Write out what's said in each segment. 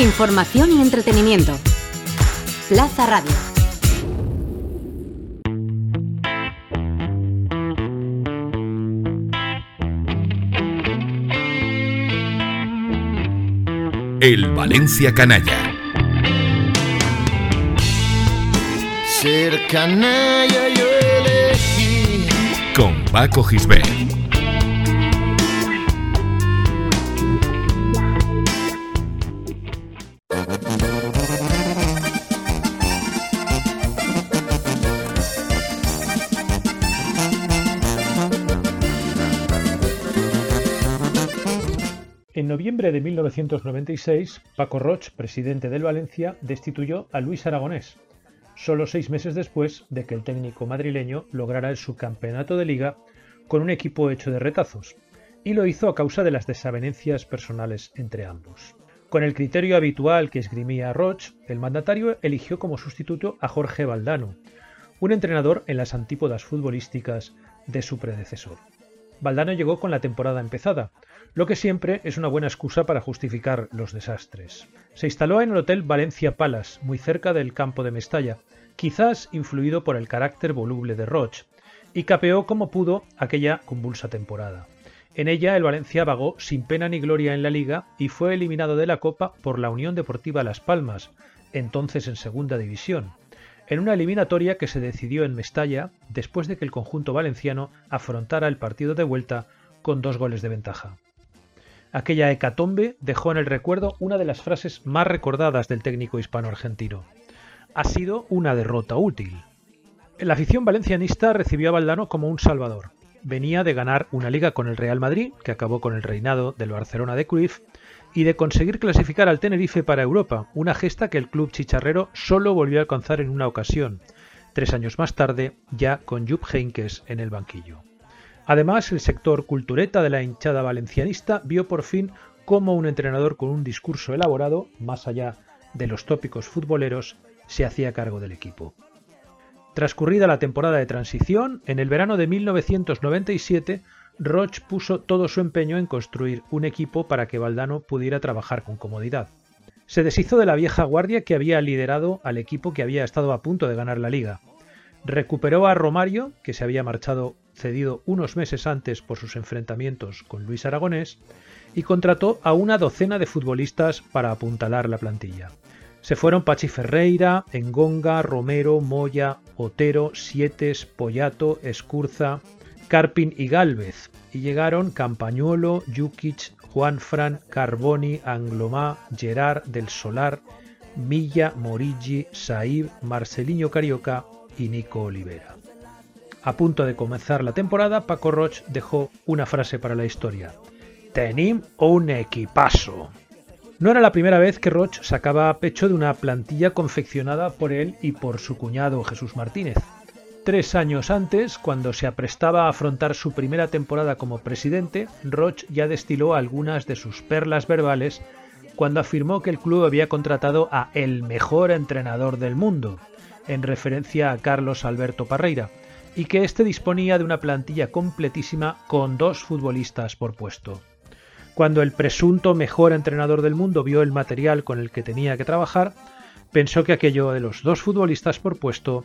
Información y entretenimiento. Plaza Radio. El Valencia Canalla. Ser canalla yo elegí. Con Paco Gisbert. Noviembre de 1996, Paco Roch, presidente del Valencia, destituyó a Luis Aragonés, solo seis meses después de que el técnico madrileño lograra el subcampeonato de liga con un equipo hecho de retazos, y lo hizo a causa de las desavenencias personales entre ambos. Con el criterio habitual que esgrimía Roch, el mandatario eligió como sustituto a Jorge Valdano, un entrenador en las antípodas futbolísticas de su predecesor. Valdano llegó con la temporada empezada, lo que siempre es una buena excusa para justificar los desastres. Se instaló en el Hotel Valencia Palace, muy cerca del campo de Mestalla, quizás influido por el carácter voluble de Roch, y capeó como pudo aquella convulsa temporada. En ella el Valencia vagó sin pena ni gloria en la liga y fue eliminado de la Copa por la Unión Deportiva Las Palmas, entonces en segunda división, en una eliminatoria que se decidió en Mestalla después de que el conjunto valenciano afrontara el partido de vuelta con dos goles de ventaja. Aquella hecatombe dejó en el recuerdo una de las frases más recordadas del técnico hispano-argentino. Ha sido una derrota útil. La afición valencianista recibió a Valdano como un salvador. Venía de ganar una liga con el Real Madrid, que acabó con el reinado del Barcelona de Cruyff, y de conseguir clasificar al Tenerife para Europa, una gesta que el club chicharrero solo volvió a alcanzar en una ocasión, tres años más tarde, ya con Jupp Heynckes en el banquillo. Además, el sector cultureta de la hinchada valencianista vio por fin cómo un entrenador con un discurso elaborado, más allá de los tópicos futboleros, se hacía cargo del equipo. Transcurrida la temporada de transición, en el verano de 1997, Roch puso todo su empeño en construir un equipo para que Valdano pudiera trabajar con comodidad. Se deshizo de la vieja guardia que había liderado al equipo que había estado a punto de ganar la liga. Recuperó a Romario, que se había marchado cedido unos meses antes por sus enfrentamientos con Luis Aragonés, y contrató a una docena de futbolistas para apuntalar la plantilla. Se fueron Pachi Ferreira, Engonga, Romero, Moya, Otero, Sietes, Pollato, Escurza, Carpin y Galvez, y llegaron Campañuelo, Jukic, Juan Fran, Carboni, Anglomá, Gerard del Solar, Milla, Morigi, Saib, Marcelinho Carioca y Nico Olivera. A punto de comenzar la temporada, Paco Roch dejó una frase para la historia. Tenim un equipazo. No era la primera vez que Roch sacaba pecho de una plantilla confeccionada por él y por su cuñado Jesús Martínez. Tres años antes, cuando se aprestaba a afrontar su primera temporada como presidente, Roch ya destiló algunas de sus perlas verbales cuando afirmó que el club había contratado a el mejor entrenador del mundo, en referencia a Carlos Alberto Parreira, y que éste disponía de una plantilla completísima con dos futbolistas por puesto. Cuando el presunto mejor entrenador del mundo vio el material con el que tenía que trabajar, pensó que aquello de los dos futbolistas por puesto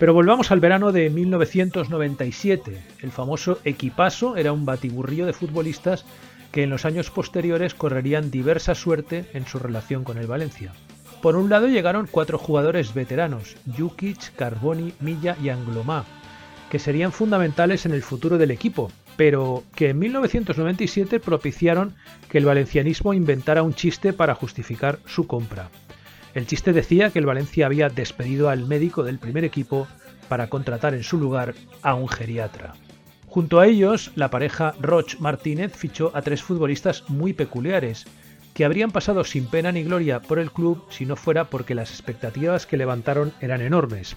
Pero volvamos al verano de 1997. El famoso equipazo era un batiburrillo de futbolistas que en los años posteriores correrían diversa suerte en su relación con el Valencia. Por un lado llegaron cuatro jugadores veteranos, Jukic, Carboni, Milla y Anglomá, que serían fundamentales en el futuro del equipo, pero que en 1997 propiciaron que el valencianismo inventara un chiste para justificar su compra. El chiste decía que el Valencia había despedido al médico del primer equipo para contratar en su lugar a un geriatra. Junto a ellos, la pareja Roch Martínez fichó a tres futbolistas muy peculiares, que habrían pasado sin pena ni gloria por el club si no fuera porque las expectativas que levantaron eran enormes,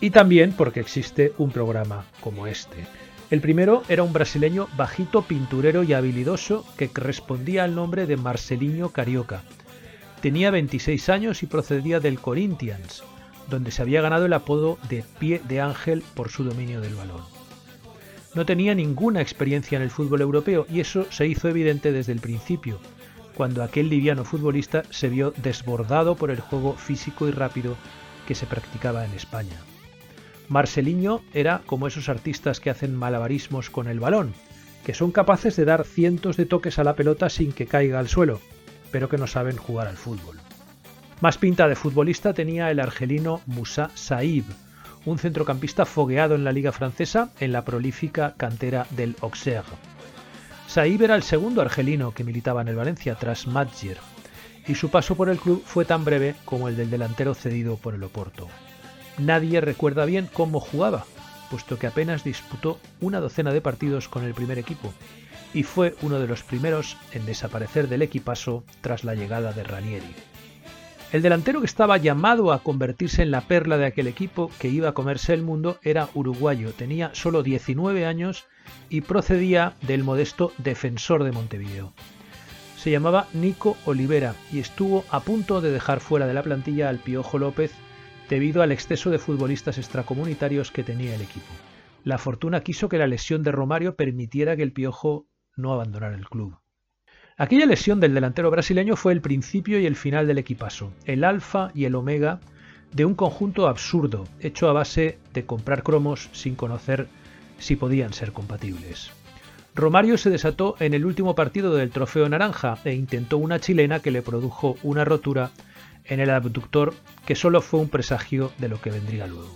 y también porque existe un programa como este. El primero era un brasileño bajito, pinturero y habilidoso que respondía al nombre de Marcelinho Carioca. Tenía 26 años y procedía del Corinthians, donde se había ganado el apodo de pie de ángel por su dominio del balón. No tenía ninguna experiencia en el fútbol europeo y eso se hizo evidente desde el principio, cuando aquel liviano futbolista se vio desbordado por el juego físico y rápido que se practicaba en España. Marceliño era como esos artistas que hacen malabarismos con el balón, que son capaces de dar cientos de toques a la pelota sin que caiga al suelo, pero que no saben jugar al fútbol. Más pinta de futbolista tenía el argelino Moussa Saïb, un centrocampista fogueado en la liga francesa en la prolífica cantera del Auxerre. Saïb era el segundo argelino que militaba en el Valencia tras Madjer, y su paso por el club fue tan breve como el del delantero cedido por el Oporto. Nadie recuerda bien cómo jugaba, puesto que apenas disputó una docena de partidos con el primer equipo, y fue uno de los primeros en desaparecer del equipazo tras la llegada de Ranieri. El delantero que estaba llamado a convertirse en la perla de aquel equipo que iba a comerse el mundo era uruguayo, tenía solo 19 años y procedía del modesto Defensor de Montevideo. Se llamaba Nico Olivera y estuvo a punto de dejar fuera de la plantilla al Piojo López debido al exceso de futbolistas extracomunitarios que tenía el equipo. La fortuna quiso que la lesión de Romario permitiera que el Piojo no abandonara el club. Aquella lesión del delantero brasileño fue el principio y el final del equipazo, el alfa y el omega de un conjunto absurdo, hecho a base de comprar cromos sin conocer si podían ser compatibles. Romario se desató en el último partido del Trofeo Naranja e intentó una chilena que le produjo una rotura en el abductor que solo fue un presagio de lo que vendría luego.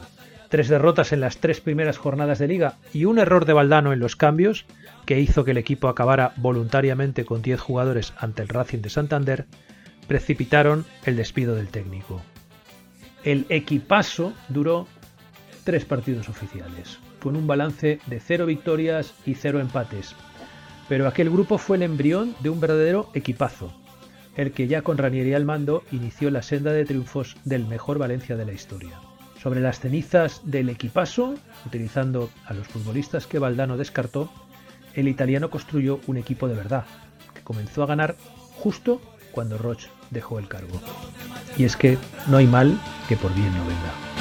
Tres derrotas en las tres primeras jornadas de liga y un error de Valdano en los cambios que hizo que el equipo acabara voluntariamente con 10 jugadores ante el Racing de Santander, precipitaron el despido del técnico. El equipazo duró tres partidos oficiales, con un balance de cero victorias y cero empates, pero aquel grupo fue el embrión de un verdadero equipazo, el que ya con Ranieri al mando inició la senda de triunfos del mejor Valencia de la historia. Sobre las cenizas del equipazo, utilizando a los futbolistas que Valdano descartó, el italiano construyó un equipo de verdad, que comenzó a ganar justo cuando Roche dejó el cargo. Y es que no hay mal que por bien no venga.